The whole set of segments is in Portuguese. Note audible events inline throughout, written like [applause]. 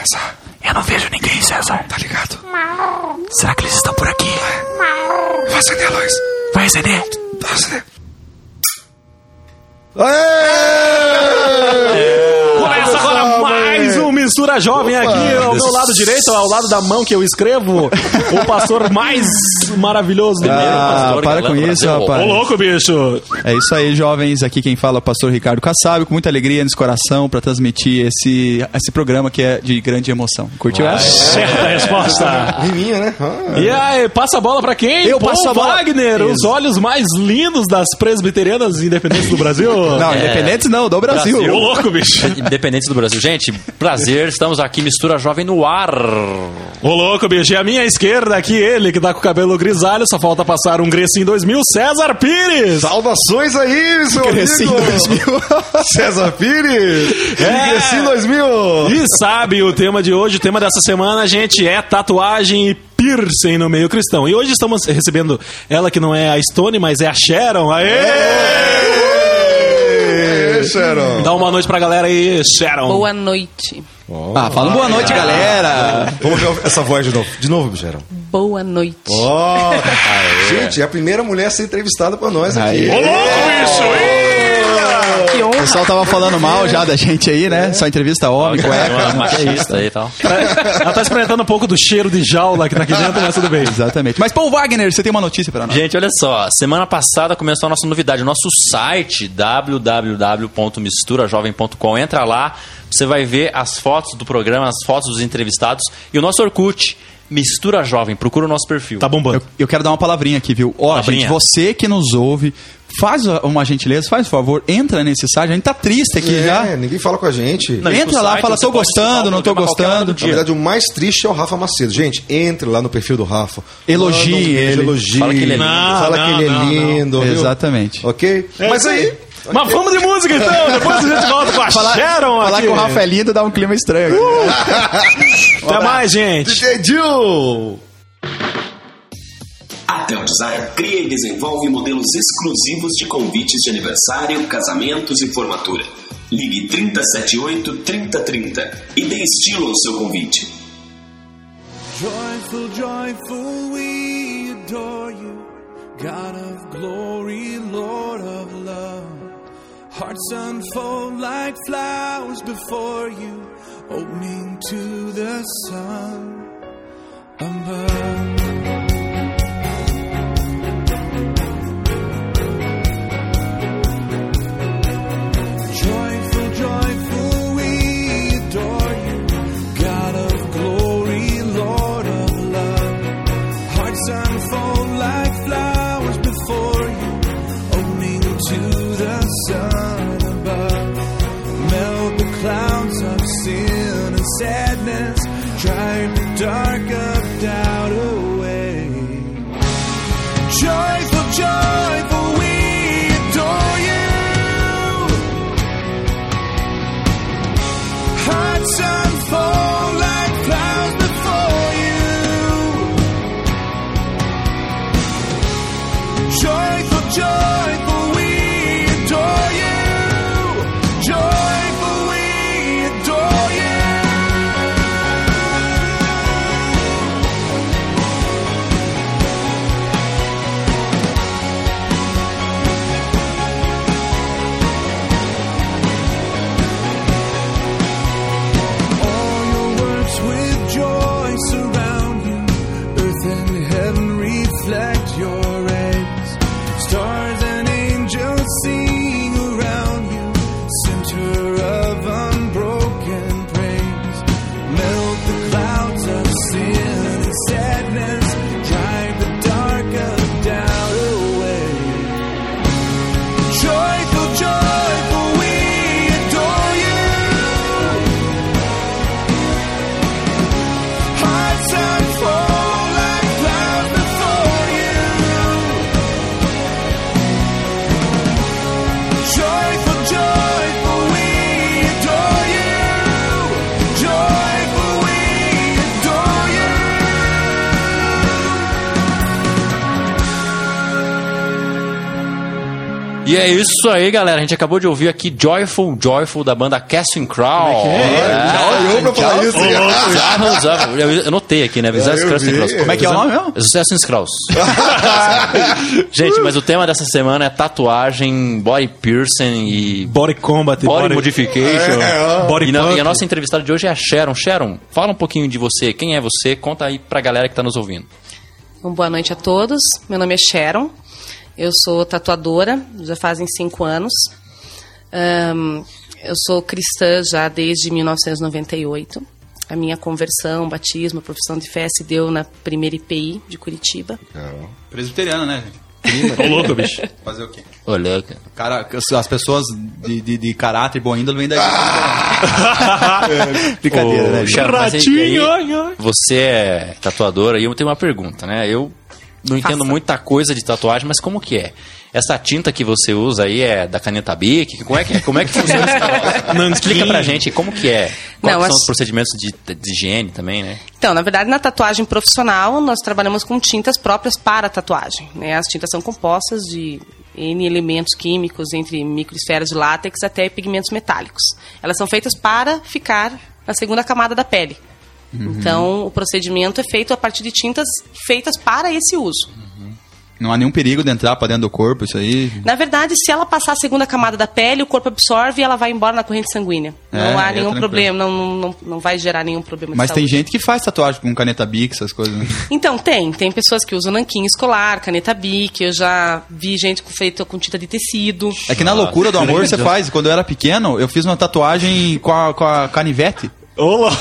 começar. Eu não vejo ninguém, César. Tá ligado? Será que eles estão por aqui? Vai acender a luz. Vai acender? Vai acender. Começa agora mais Jovem aqui ao meu lado direito, ao lado da mão que eu escrevo, o pastor mais maravilhoso do mundo. Ah, pastor para com isso, Brasil. Ô rapaz. louco, bicho! É isso aí, jovens. Aqui quem fala é o pastor Ricardo Kassab, com muita alegria nesse coração para transmitir esse, esse programa que é de grande emoção. Curtiu essa? Certa resposta. Riminha, né? Ah. E aí, passa a bola pra quem? Eu Paul passo a bola. Wagner, os olhos mais lindos das presbiterianas independentes do Brasil. Não, independentes não, do Brasil. Ô louco, bicho! Independentes do Brasil. Gente, prazer, estamos aqui, Mistura Jovem no ar. Ô louco, bicho! E a minha esquerda aqui, ele que tá com o cabelo grisalho, só falta passar um Grecinho 2000, César Pires! Saudações aí, seu Cresci em amigo. [laughs] 2000. César Pires. É. Cresci em 2000. E sabe o tema de hoje, o tema dessa semana, gente, é tatuagem e piercing no meio cristão. E hoje estamos recebendo ela que não é a Stone, mas é a Sharon. Aê! Sharon. Dá uma noite pra galera aí, Sharon. Boa noite. Ah, fala boa noite, galera. Vamos ver essa voz de novo. De novo, Sharon. Boa noite. Ó. [laughs] Gente, é a primeira mulher a ser entrevistada por nós aqui. Ô louco, bicho! Que O honra. pessoal tava falando mal já da gente aí, né? Só entrevista homem, cueca. machista aí e tal. [laughs] Ela tá experimentando um pouco do cheiro de jaula que tá aqui dentro, mas tudo bem. Exatamente. Mas, Paul Wagner, você tem uma notícia pra nós? Gente, olha só, semana passada começou a nossa novidade, o nosso site www.misturajovem.com. Entra lá, você vai ver as fotos do programa, as fotos dos entrevistados e o nosso Orkut, Mistura Jovem. Procura o nosso perfil. Tá bombando. Eu, eu quero dar uma palavrinha aqui, viu? Ó, Palavrinha. gente, você que nos ouve, faz uma gentileza, faz um favor, entra nesse site. A gente tá triste aqui É, já. ninguém fala com a gente. Não, Entra lá, site fala, tô gostando, não tô gostando. do Na verdade, o mais triste é o Rafa Macedo. Gente, entre lá no perfil do Rafa. Elogie Manda um ele. Elogie. Fala que ele é lindo. Fala Não, que ele é não, não, lindo. Exatamente. Ok? É Mas aí. Mas vamos de música então, [laughs] depois a gente volta com a Sharon Falar aqui. com o Rafa é lindo dá um clima estranho. [laughs] Até mais, gente. DJ Jill! A Tel Design cria e desenvolve modelos exclusivos de convites de aniversário, casamentos e formatura. Ligue 3078 3030 e dê estilo ao seu convite. Joyful, joyful, we adore you. God of glory, Lord of love. Hearts unfold like flowers before you, opening to the sun above. Joyful, joyful, isso aí, galera. A gente acabou de ouvir aqui Joyful Joyful da banda Casting Crow. Ah, eu pra falar isso. Bizarro, bizarro. Eu eu anotei aqui, né? Eu Casting vi. Crows. Como é que é o nome mesmo? Assassin's Cross. [laughs] Gente, mas o tema dessa semana é tatuagem, body piercing e Body Combat, body, modification. É, Body e, na- e a nossa entrevistada de hoje é a Sharon. Sharon, fala um pouquinho de você. Quem é você? Conta aí pra galera que tá nos ouvindo. Então, boa noite a todos. Meu nome é Sharon. Eu sou tatuadora, já fazem cinco anos. Ahn, eu sou cristã já desde 1998. A minha conversão, batismo, profissão de fé se deu na primeira IPI de Curitiba. Presbiteriano, né? Ô, louco, bicho. Fazer o quê? Ô, louca. Cara, as pessoas de, de, de caráter e boa índole vêm daí. [laughs] Brincadeira, Ô, né? gente? Mas aí- aí-. Você é tatuadora e eu tenho uma pergunta, né? Eu não entendo Faça. muita coisa de tatuagem, mas como que é? Essa tinta que você usa aí é da caneta Bic? Como é que, como é que funciona esse negócio? [laughs] Nanquim. Explica pra gente como que é. Quais Não, são as- os procedimentos de, de higiene também, né? Então, na verdade, na tatuagem profissional, nós trabalhamos com tintas próprias para a tatuagem. né? As tintas são compostas de N elementos químicos, entre microesferas de látex até pigmentos metálicos. Elas são feitas para ficar na segunda camada da pele. Então, o procedimento é feito a partir de tintas feitas para esse uso. Não há nenhum perigo de entrar pra dentro do corpo, isso aí. Na verdade, se ela passar a segunda camada da pele, o corpo absorve e ela vai embora na corrente sanguínea. É, não há é nenhum problema, não, não, não, não vai gerar nenhum problema Mas de tem saúde. gente que faz tatuagem com caneta Bic, essas coisas. né? [laughs] Então, tem. Tem pessoas que usam nanquim escolar, caneta bic. Eu já vi gente com feito com tinta de tecido. É que na loucura do amor você faz. Quando eu era pequeno, eu fiz uma tatuagem com a, com a canivete. Ô, louco.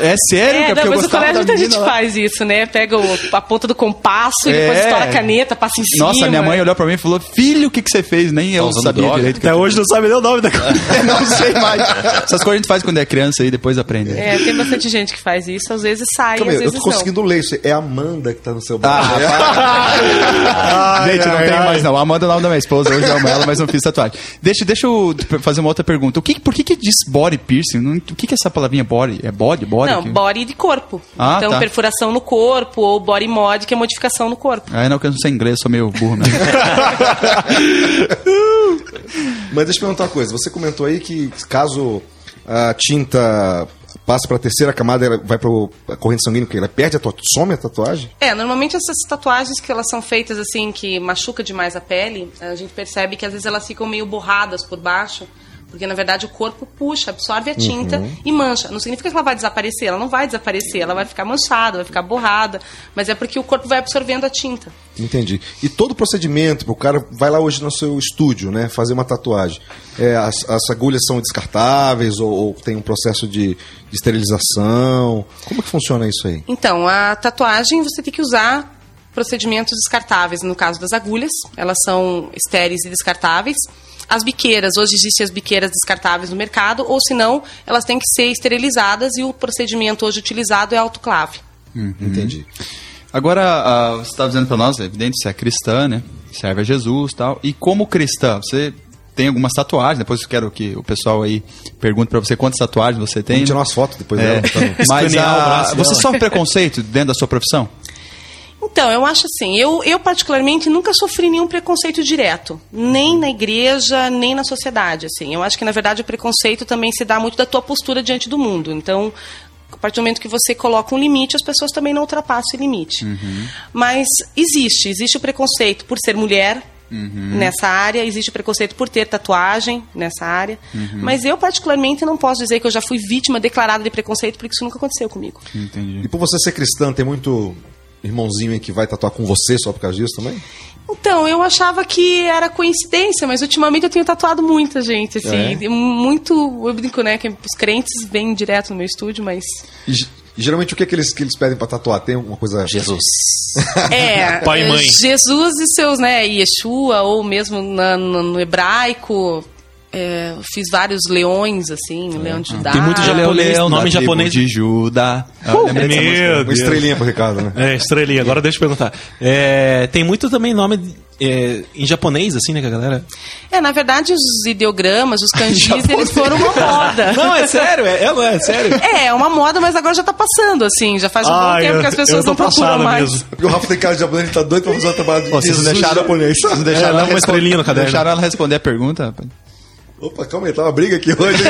É sério, É, porque não, eu mas o gostava colégio da muita gente lá. faz isso, né? Pega o- a ponta do compasso e É. depois estoura a caneta, passa em cima. Nossa, minha mãe olhou pra mim e falou: Filho, o que, que você fez? Nem eu usando sabia droga? direito. Até hoje não sabe nem o nome da coisa. [laughs] não sei mais. Essas coisas a gente faz quando é criança e depois aprende. É, tem bastante gente que faz isso. Às vezes sai, Calma às aí, eu vezes tô não. conseguindo ler isso. É a Amanda que tá no seu braço. Ah, Gente, não ai, ai. mais não. A Amanda é o nome da minha esposa, hoje amo ela, mas não fiz tatuagem. Deixa, deixa eu fazer uma outra pergunta. O que, por que, que diz body piercing? Não- O que, que é essa palavrinha body? É body? Body? Não, Que- body de corpo. Ah, então, tá. perfuração no corpo ou body mod, que é modificação no corpo. Ah, não, que eu não sei inglês, sou meio burro mesmo. [laughs] Mas deixa eu perguntar uma coisa. Você comentou aí que caso a tinta passe para a terceira camada, ela vai para a corrente sanguínea, porque ela perde a tatuagem, some a tatuagem? É, normalmente essas tatuagens que elas são feitas assim, que machuca demais a pele, a gente percebe que às vezes elas ficam meio borradas por baixo, porque na verdade o corpo puxa, absorve a tinta e mancha. Não significa que ela vai desaparecer, ela não vai desaparecer, ela vai ficar manchada, vai ficar borrada, mas é porque o corpo vai absorvendo a tinta. Entendi. E todo o procedimento, o cara vai lá hoje no seu estúdio, né, fazer uma tatuagem. É, as, as agulhas são descartáveis ou, ou tem um processo de, de esterilização? Como que funciona isso aí? Então, a tatuagem você tem que usar procedimentos descartáveis, no caso das agulhas, elas são estéreis e descartáveis. As biqueiras, hoje existem as biqueiras descartáveis no mercado, ou se não, elas têm que ser esterilizadas e o procedimento hoje utilizado é autoclave. Entendi. Agora, ah, você está dizendo para nós, é evidente, você é cristã, né? Serve a Jesus e tal. E como cristã, você tem algumas tatuagens, depois eu quero que o pessoal aí pergunte para você quantas tatuagens você tem. Vamos tirar umas fotos depois É. dela. Mas o ah, braço você dela. sofre preconceito dentro da sua profissão? Então, eu acho assim, eu, eu particularmente nunca sofri nenhum preconceito direto, nem na igreja, nem na sociedade, assim. Eu acho que na verdade o preconceito também se dá muito da tua postura diante do mundo. Então, a partir do momento que você coloca um limite, as pessoas também não ultrapassam esse limite. Mas existe, existe o preconceito por ser mulher, Nessa área, existe o preconceito por ter tatuagem nessa área. Mas eu, particularmente, não posso dizer que eu já fui vítima declarada de preconceito, porque isso nunca aconteceu comigo. Entendi. E por você ser cristã, tem muito irmãozinho aí que vai tatuar com você só por causa disso também? Então, eu achava que era coincidência, mas ultimamente eu tenho tatuado muita gente, assim. É? Muito. Eu brinco, né? Que os crentes vêm direto no meu estúdio, mas. E, ge- geralmente o que, é que, eles, que eles pedem pra tatuar? Tem alguma coisa. Jesus. É. [laughs] Pai e é, mãe. Jesus e seus, né? Yeshua, ou mesmo na- no, no hebraico. É, fiz vários leões, assim, o leão de Judá. Tem muito é o japonês, leão nome japonês. de Judá. Ah, música. Meu Uma Deus. estrelinha pro Ricardo, né? É, estrelinha. Agora deixa eu perguntar. É, tem muito também nome é, em japonês, assim, né, que a galera. É, na verdade, os ideogramas, os [laughs] kanjis, eles foram uma moda. [laughs] Não, é sério, é, é, é sério. É, é uma moda, mas agora já tá passando, assim. Já faz um bom Ai, tempo eu- que as pessoas não procuram mais. mesmo. Porque o Rafa tem cara de japonês, ele tá doido pra fazer um trabalho de Pô, vocês deixaram, japonês. vocês não É, deixaram, dá ela uma respon- estrelinha no caderno. deixaram ela responder a pergunta, rapaz. Opa, calma aí, tá uma briga aqui hoje.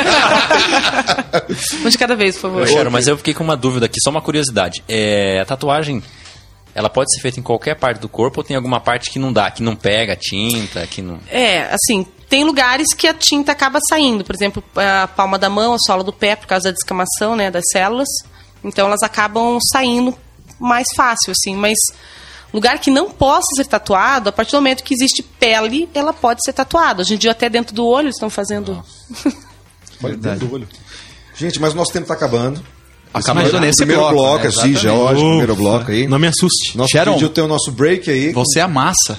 Um [laughs] de cada vez, por favor. Sharon, mas eu fiquei com uma dúvida aqui, só uma curiosidade. É, a tatuagem, ela pode ser feita em qualquer parte do corpo ou tem alguma parte que não dá, que não pega tinta, que não... É, assim, tem lugares que a tinta acaba saindo. Por exemplo, a palma da mão, a sola do pé, por causa da descamação, né, das células. Então elas acabam saindo mais fácil, assim. Mas lugar que não possa ser tatuado, a partir do momento que existe pele, ela pode ser tatuada. Hoje em dia até dentro do olho estão fazendo... Olha dentro do olho. Gente, mas o nosso tempo tá acabando. Acabando Esse nesse primeiro bloco, bloco, né? assim, Exatamente. geológico, primeiro bloco aí. Não me assuste. Nosso Sharon. vídeo tem o nosso break aí. Você amassa.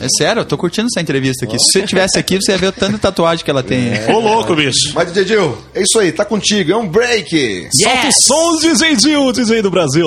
É sério, eu tô curtindo essa entrevista aqui. Se você tivesse aqui, você ia ver o tanto de tatuagem que ela tem. Ô, louco, bicho. Mas, DJ Gil, é isso aí, tá contigo, é um break. Solta os sons, DJ Gil, DJ do Brasil.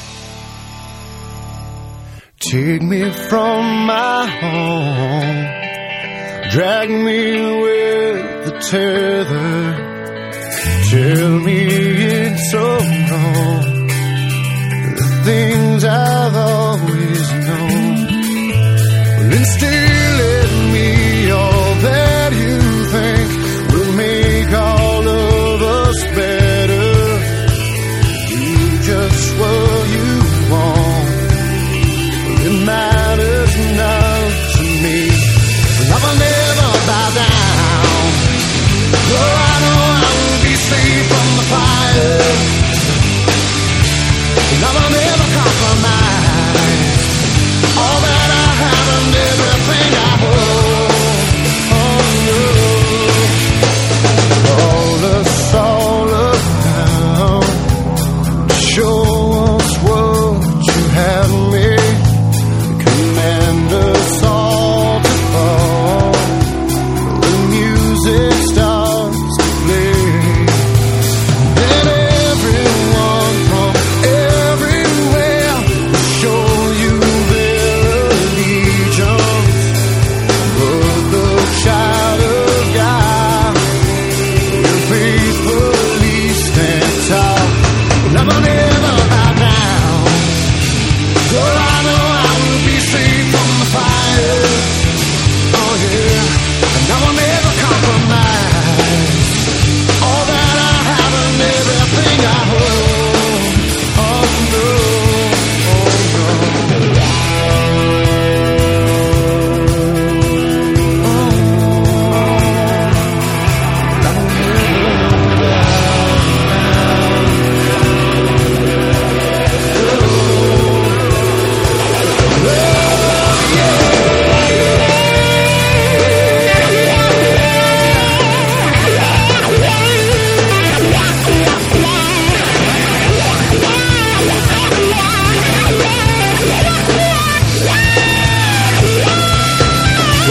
Take me from my home, drag me with the tether. Tell me it's so wrong. The things I've always known. Instill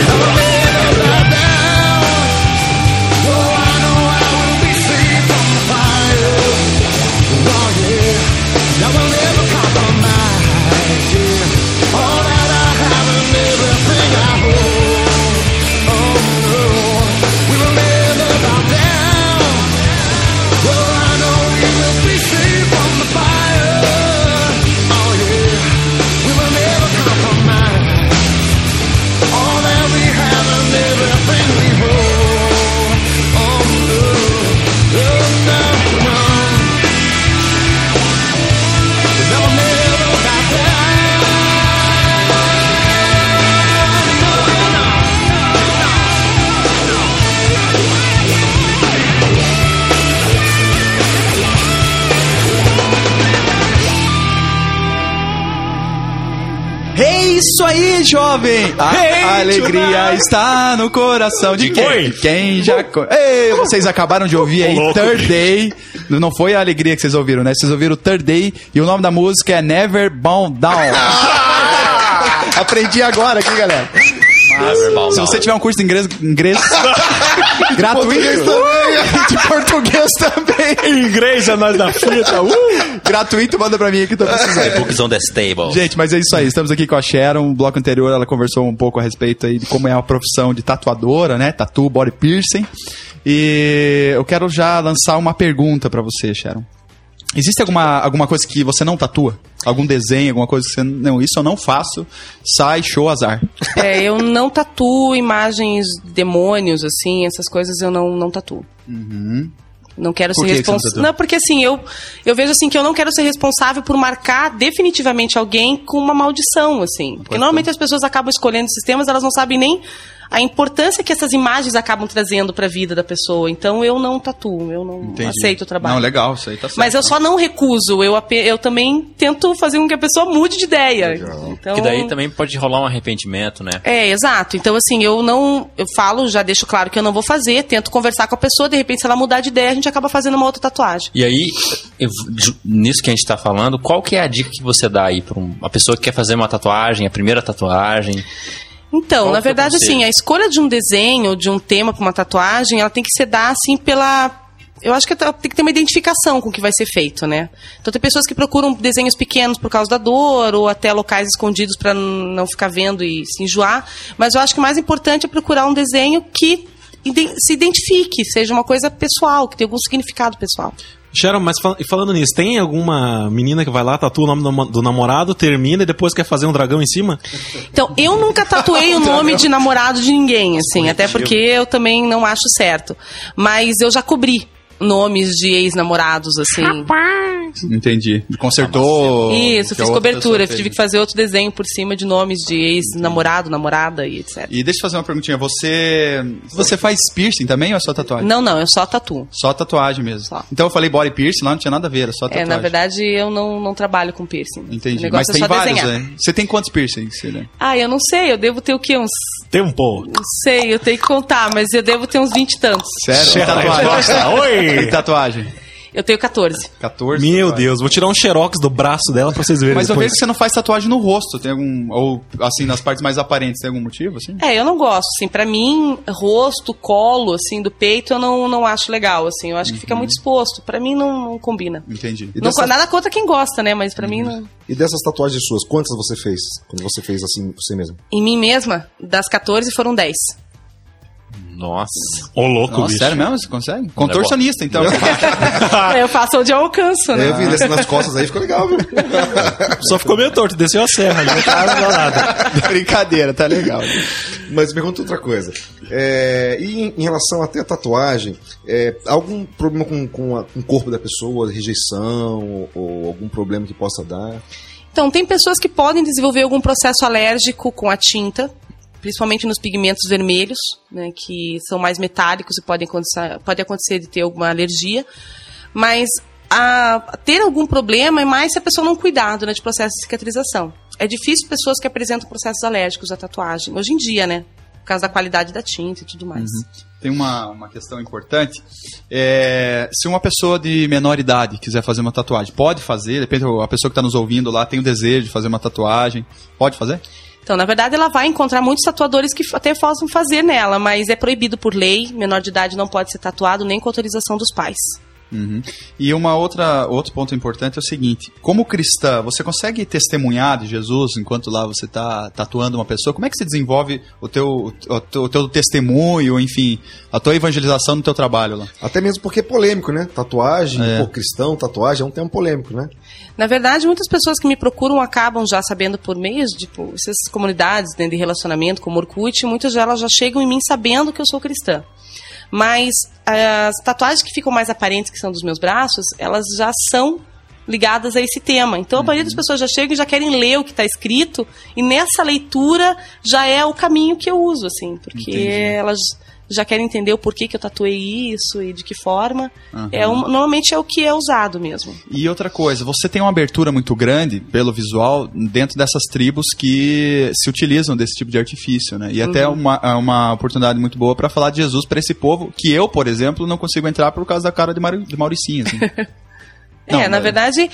Yeah. Isso aí, jovem! A Hey, alegria está no coração de quem? Oi. Quem já. co- Ei, vocês acabaram de ouvir aí louco. Third Day. Não foi a alegria que vocês ouviram, né? Vocês ouviram Third Day e o nome da música é Never Bound Down. [laughs] Aprendi agora aqui, galera. Se você tiver um curso de inglês, inglês [laughs] gratuito [laughs] de português também, Inglês é nós da fita. Uh! gratuito, manda pra mim aqui, tô precisando. [laughs] Books on the Stable. Gente, mas é isso aí. Estamos aqui com a Sharon. No bloco anterior, ela conversou um pouco a respeito aí de como é a profissão de tatuadora, né? Tatu, body piercing. E eu quero já lançar uma pergunta pra você, Sharon. Existe alguma, alguma coisa que você não tatua? Algum desenho, alguma coisa que você. Não, isso eu não faço. Sai, show, azar. É, eu não tatuo imagens de demônios, assim, essas coisas eu não, não tatuo. Não quero Por ser não responsável. tatua? Não, porque assim, eu, eu vejo assim que eu não quero ser responsável por marcar definitivamente alguém com uma maldição, assim. Porque normalmente as pessoas acabam escolhendo esses temas, elas não sabem nem a importância que essas imagens acabam trazendo para a vida da pessoa. Então eu não tatuo, eu não Entendi. aceito o trabalho. Não, legal, isso aí tá certo. Mas eu só não recuso, eu, eu também tento fazer com que a pessoa mude de ideia. Então, Que daí também pode rolar um arrependimento, né? é, exato. Então, assim, eu não. Eu falo, já deixo claro que eu não vou fazer, tento conversar com a pessoa, de repente, se ela mudar de ideia, a gente acaba fazendo uma outra tatuagem. E aí, eu- nisso que a gente tá falando, qual que é a dica que você dá aí pra um- uma pessoa que quer fazer uma tatuagem, a primeira tatuagem? Então, Qual na é verdade, assim, a escolha de um desenho, de um tema para uma tatuagem, ela tem que ser dar, assim, pela. Eu acho que tem que ter uma identificação com o que vai ser feito, né? Então, tem pessoas que procuram desenhos pequenos por causa da dor, ou até locais escondidos para não ficar vendo e se enjoar. Mas eu acho que o mais importante é procurar um desenho que se identifique, seja uma coisa pessoal, que tenha algum significado pessoal. Sharon, mas fal- e falando nisso, tem alguma menina que vai lá, tatua o nome do, do namorado, termina e depois quer fazer um dragão em cima? Então, eu nunca tatuei o nome de namorado de ninguém, assim, até porque eu também não acho certo. Mas eu já cobri nomes de ex-namorados, assim. Entendi. Consertou. Isso, fiz cobertura, tive que fazer outro desenho por cima de nomes de ex-namorado, namorada e etc. E deixa eu fazer uma perguntinha. Você. Você faz piercing também ou é só tatuagem? Não, não, eu só tatuo. Só tatuagem mesmo. Só. Então eu falei body piercing, lá não tinha nada a ver, era só É, tatuagem. na verdade, eu não, não trabalho com piercing. Entendi. Mas é tem vários, desenhar. né? Você tem quantos piercings? Né? Ah, eu não sei, eu devo ter o quê? Uns. Tempo. Não sei, eu tenho que contar, mas eu devo ter uns 20 e tantos. Sério? Nossa, oi! Tem tatuagem. Eu tenho 14. 14? Meu tatuagens. Deus, vou tirar um xerox do braço dela pra vocês verem Mas eu depois. vejo que você não faz tatuagem no rosto. Tem algum. Ou assim, nas partes mais aparentes, tem algum motivo, assim? É, eu não gosto, assim, pra mim, rosto, colo, assim, do peito, eu não, não acho legal, assim, eu acho que fica muito exposto, pra mim não, não combina. Entendi. E Não, dessas- Nada contra quem gosta, né, mas pra mim, não... E dessas tatuagens suas, quantas você fez? Quando você fez assim, você mesmo? em mim mesma, das 14 foram 10. Nossa. Ô, louco, Nossa, bicho. sério mesmo? Você consegue? Contorcionista, então. [laughs] eu faço onde eu alcanço, né? É, eu vi desse nas costas aí, ficou legal, viu? [laughs] Só ficou meio torto, desceu a serra, não tá nada. [laughs] Brincadeira, tá legal. Mas me pergunta outra coisa. É, e em, em relação até a tatuagem, é, algum problema com, com, a- com o corpo da pessoa, rejeição, ou, ou algum problema que possa dar? Então, tem pessoas que podem desenvolver algum processo alérgico com a tinta, principalmente nos pigmentos vermelhos, né, que são mais metálicos e podem acontecer, pode acontecer de ter alguma alergia. Mas a- ter algum problema é mais se a pessoa não cuidar durante o processo de cicatrização. É difícil pessoas que apresentam processos alérgicos à tatuagem, hoje em dia, né? Por causa da qualidade da tinta e tudo mais. Tem uma, uma questão importante. É, se uma pessoa de menor idade quiser fazer uma tatuagem, pode fazer? Depende, a pessoa que está nos ouvindo lá tem o desejo de fazer uma tatuagem. Pode fazer? Então, na verdade, ela vai encontrar muitos tatuadores que até possam fazer nela, mas é proibido por lei. Menor de idade não pode ser tatuado nem com autorização dos pais. Uhum. E uma outra outro ponto importante é o seguinte: como cristã, você consegue testemunhar de Jesus enquanto lá você está tatuando uma pessoa? Como é que se desenvolve o teu, o teu, o teu testemunho, enfim, a tua evangelização no teu trabalho lá? Até mesmo porque é polêmico, né? Tatuagem, É. pô, cristão, tatuagem é um tema polêmico, né? Na verdade, muitas pessoas que me procuram acabam já sabendo por meios, tipo, essas comunidades né, de relacionamento, como Orkut, muitas delas já chegam em mim sabendo que eu sou cristã. Mas as tatuagens que ficam mais aparentes, que são dos meus braços, elas já são ligadas a esse tema. Então, a maioria das pessoas já chegam e já querem ler o que está escrito, e nessa leitura já é o caminho que eu uso, assim, porque Entendi. elas já querem entender o porquê que eu tatuei isso e de que forma. É um- normalmente é o que é usado mesmo. E outra coisa, você tem uma abertura muito grande pelo visual dentro dessas tribos que se utilizam desse tipo de artifício, né? E até uma, é uma oportunidade muito boa para falar de Jesus para esse povo que eu, por exemplo, não consigo entrar por causa da cara de, Mauri, de Mauricinho. assim. [laughs] Não, é, na verdade,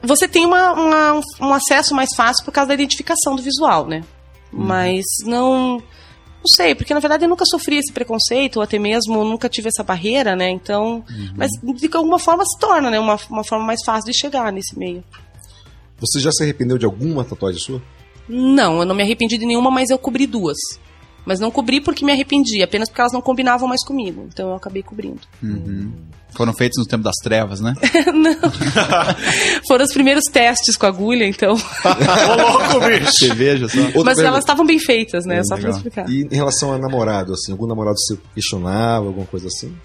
você tem uma, uma- um acesso mais fácil por causa da identificação do visual, né? Uhum. Mas não. Não sei, porque na verdade eu nunca sofri esse preconceito, ou até mesmo nunca tive essa barreira, né? Então. Uhum. Mas de alguma forma se torna, né? Uma, uma forma mais fácil de chegar nesse meio. Você já se arrependeu de alguma tatuagem sua? Não, eu não me arrependi de nenhuma, mas eu cobri duas. Mas não cobri porque me arrependi, apenas porque elas não combinavam mais comigo. Então eu acabei cobrindo. Foram feitos no tempo das trevas, né? [laughs] [laughs] Foram os primeiros testes com agulha, então. Ô, louco, bicho! Você veja só. Outra mas pergunta. elas estavam bem feitas, né? Só pra legal. explicar. E em relação a namorado, assim, algum namorado você questionava, alguma coisa assim?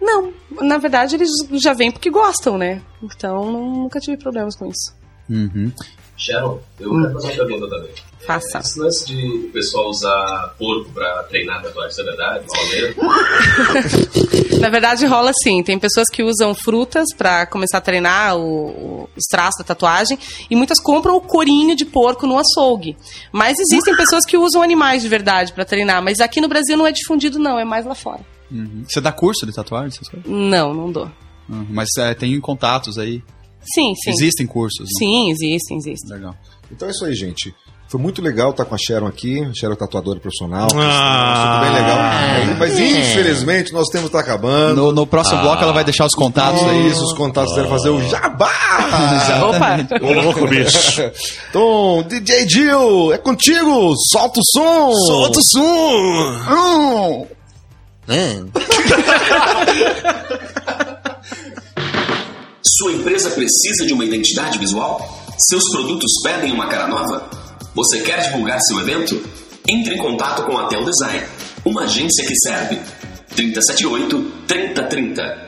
Não, na verdade eles já vêm porque gostam, né? Então nunca tive problemas com isso. Sharon, eu quero fazer uma pergunta também. Faça. Esse lance de o pessoal usar porco pra treinar tatuagem, isso é verdade? Na verdade rola assim, tem pessoas que usam frutas pra começar a treinar o- os traços da tatuagem e muitas compram o corinho de porco no açougue. Mas existem pessoas que usam animais de verdade pra treinar, mas aqui no Brasil não é difundido não, é mais lá fora. Você dá curso de tatuagem, essas coisas? Não, não dou. Uhum. Mas é, tem contatos aí. Sim, sim. Existem cursos. né? Sim, existem, existem. Legal. Então é isso aí, gente. Foi muito legal estar com a Sharon aqui. A Sharon é tatuadora profissional. Ah. Tudo bem legal. É, mas infelizmente nosso tempo está acabando. No, no próximo bloco ela vai deixar os contatos É aí. isso, os contatos devem fazer o jabá! Opa! Ô, louco, bicho! Então, DJ Jill, é contigo! Solta o som! Solta o som! [laughs] Sua empresa precisa de uma identidade visual? Seus produtos pedem uma cara nova? Você quer divulgar seu evento? Entre em contato com a Tel Design, uma agência que serve. 378 3030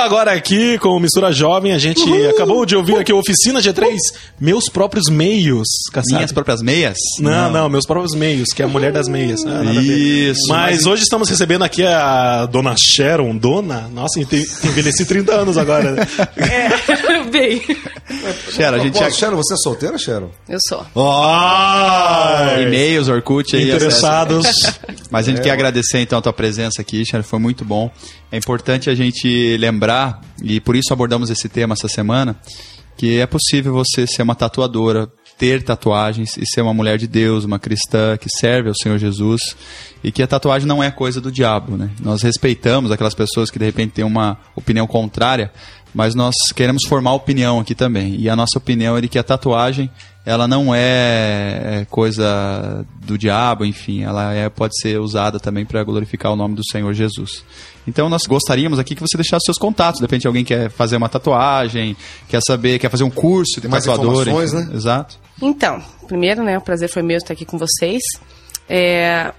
Voltando agora aqui com o Mistura Jovem, a gente acabou de ouvir aqui a Oficina G3, Meus Próprios Meios. Minhas próprias meias? Não, não, Meus Próprios Meios, que é a Mulher das Meias. Ah. Isso, Mas, mas- hoje estamos recebendo aqui a Dona Sharon, Dona? Nossa, envelheci 30 anos agora. né? É, [laughs] bem, [laughs] Sharon, a gente Pô, já... Sharon, você é solteira, Sharon? eu sou. Ai, E-mails, Orkut aí. interessados. Mas a gente quer agradecer então a tua presença aqui, Sharon, foi muito bom. É importante a gente lembrar, e por isso abordamos esse tema essa semana, que é possível você ser uma tatuadora, ter tatuagens e ser uma mulher de Deus, uma cristã que serve ao Senhor Jesus e que a tatuagem não é coisa do diabo, né? Nós respeitamos aquelas pessoas que de repente têm uma opinião contrária, mas nós queremos formar opinião aqui também. E a nossa opinião é de que a tatuagem ela não é é coisa do diabo, enfim, ela é, pode ser usada também para glorificar o nome do Senhor Jesus. Então nós gostaríamos aqui que você deixasse seus contatos, de repente alguém quer fazer uma tatuagem, quer saber, quer fazer um curso de Tem mais tatuador, informações, enfim. né? Exato. Então, primeiro, né, o prazer foi meu estar aqui com vocês. É,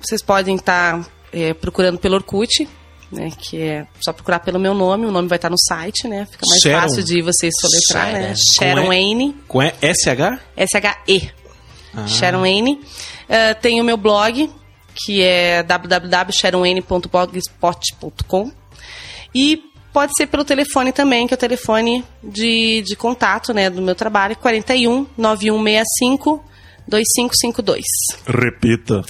vocês podem estar é, procurando pelo Orkut, né, que é só procurar pelo meu nome, o nome vai estar no site, né, fica mais Sharon. fácil de vocês soletrar, né, Sharon. Sharon Com E? Com E- SH? S-H-E, Sharon Aine. É, tem o meu blog, que é www.sharonane.blogspot.com e pode ser pelo telefone também, que é o telefone de, de contato, né, do meu trabalho, 41 9165 2552. Repita.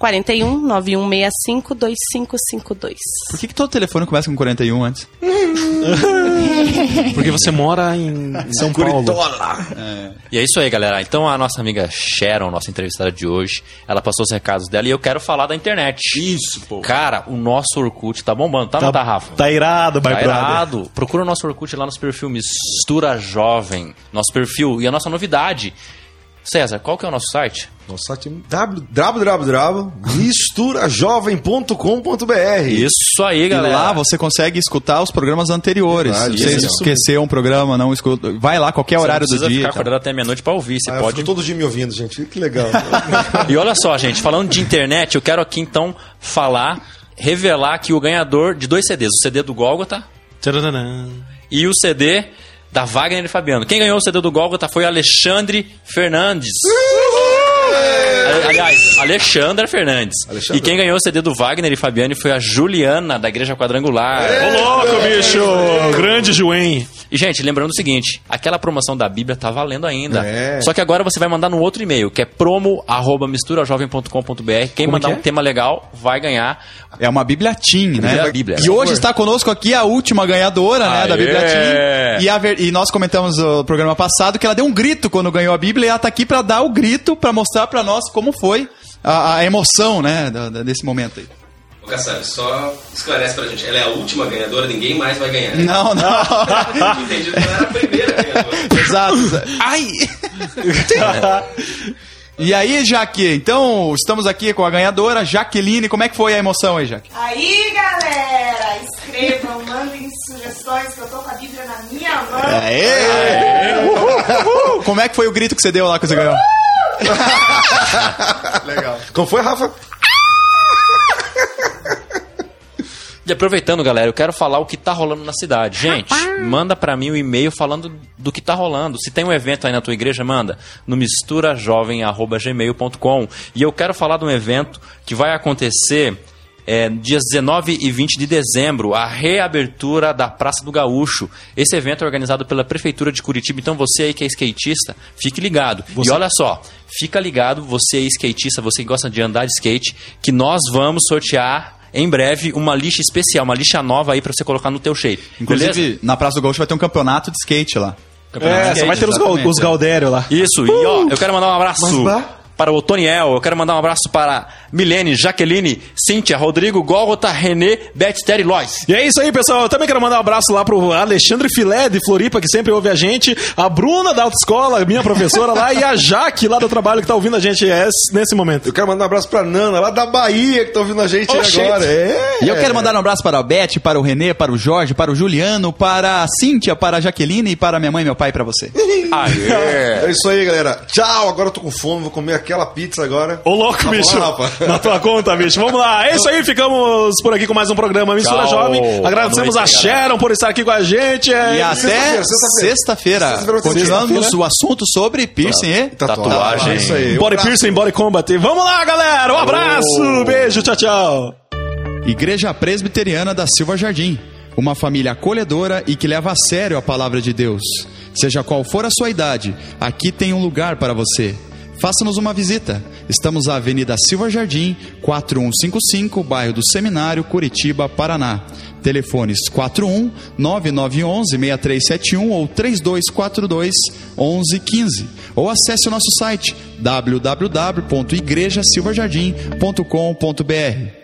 41 9165 2552. Por que, que todo telefone começa com 41 antes? [laughs] Porque você mora em São Paulo. E é isso aí, galera. Então a nossa amiga Sharon, nossa entrevistada de hoje, ela passou os recados dela e eu quero falar da internet. Isso, pô. Cara, o nosso Orkut tá bombando, tá, ou não tá, Rafa? Tá irado, my Tá brother. irado. Procura o nosso Orkut lá nos perfil Mistura Jovem. Nosso perfil. E a nossa novidade. César, qual que é o nosso site? Nosso site é www.misturajovem.com.br. Isso aí, E galera. lá você consegue escutar os programas anteriores. Verdade, Se você isso. esquecer um programa, não escuta. Vai lá qualquer Você horário não do precisa dia. ficar e tal. acordado até meia-noite pra ouvir. Você Ah, eu pode todo dia me ouvindo, gente. Que legal. [laughs] E olha só, gente, falando de internet, eu quero aqui então falar, revelar que o ganhador de dois CDs, o CD do Gólgota Tcharanã. e o CD da Wagner e Fabiano. Quem ganhou o CD do Gólgota foi Alexandre Fernandes. Ali- Aliás, Alexandra Fernandes. Alexandra. E quem ganhou o CD do Wagner e Fabiano foi a Juliana, da Igreja Quadrangular. Ô, louco, bicho! Grande Joen. E, gente, lembrando o seguinte, aquela promoção da Bíblia tá valendo ainda. É. Só que agora você vai mandar no outro e-mail, que é promo.misturajovem.com.br. Quem Como mandar que um é? tema legal vai ganhar. É uma Bíblia Teen, né? Bíblia- Bíblia. E hoje está conosco aqui a última ganhadora, né, da Aê! Bíblia. E, a ver- e nós comentamos no programa passado que ela deu um grito quando ganhou a Bíblia e ela tá aqui para dar o grito, para mostrar para nós como foi a, a emoção, né, da- da- desse momento aí. Ô, Kassab, só esclarece pra gente. Ela é a última ganhadora, ninguém mais vai ganhar. Não, não. [laughs] Entendi que ela era a primeira ganhadora. [laughs] Exato. Ai! [laughs] e aí, Jaque, então estamos aqui com a ganhadora, Jaqueline. Como é que foi a emoção aí, Jaque? Aí, galera, escrevam, mandem sugestões que eu tô com a Bíblia na minha mão. Aê! Uhul! Como é que foi o grito que você deu lá que você ganhou? [laughs] Como foi, Rafa? E aproveitando, galera, eu quero falar o que tá rolando na cidade. Gente, manda pra mim o e-mail falando do que tá rolando. Se tem um evento aí na tua igreja, manda no misturajovem@gmail.com. E eu quero falar de um evento que vai acontecer é, dias 19 e 20 de dezembro, a reabertura da Praça do Gaúcho. Esse evento é organizado pela Prefeitura de Curitiba. Então você aí que é skatista, fique ligado. E olha só, fica ligado, você aí skatista, você que gosta de andar de skate, que nós vamos sortear em breve uma lixa especial, uma lixa nova aí pra você colocar no teu shape. Inclusive, Beleza? na Praça do Gaúcho vai ter um campeonato de skate lá. Campeonato de É, skate, só vai ter os, exatamente, os é. Galdério lá. Isso, e ó, eu quero mandar um abraço Mas. Para o Toniel, eu quero mandar um abraço para Milene, Jaqueline, Cíntia, Rodrigo, Gólgota, Renê, Beth, Terry, Lois. E é isso aí, pessoal. Eu também quero mandar um abraço lá pro Alexandre Filé, de Floripa, que sempre ouve a gente, a Bruna da autoescola, minha professora lá, e a Jaque lá do trabalho que tá ouvindo a gente esse- nesse momento. Eu quero mandar um abraço pra Nana, lá da Bahia, que tá ouvindo a gente Oxente. agora. É. E eu quero mandar um abraço para a Beth, para o Renê, para o Jorge, para o Juliano, para a Cíntia, para a Jaqueline e para minha mãe e meu pai e para você. [laughs] Aê! É isso aí, galera. Tchau, agora eu tô com fome, vou comer aquela pizza agora. Ô, louco, Tá bicho. Rafa? [laughs] Na tua conta, bicho. Vamos lá. É isso aí. Ficamos por aqui com mais um programa Mistura Tchau. Jovem. Agradecemos noite, a Sharon por estar aqui com a gente. É, E até sexta-feira, Sexta-feira, continuamos o assunto sobre piercing e Tatuagem. É isso aí. Um Body abraço. Piercing, Body Combat. Vamos lá, galera. Um abraço. Beijo. Tchau, tchau. Igreja Presbiteriana da Silva Jardim. Uma família acolhedora e que leva a sério a palavra de Deus. Seja qual for a sua idade, aqui tem um lugar para você. Faça-nos uma visita. Estamos na Avenida Silva Jardim, 4155, bairro do Seminário, Curitiba, Paraná. Telefones 41 9911 6371 ou 3242 1115. Ou acesse o nosso site www.igrejasilvajardim.com.br.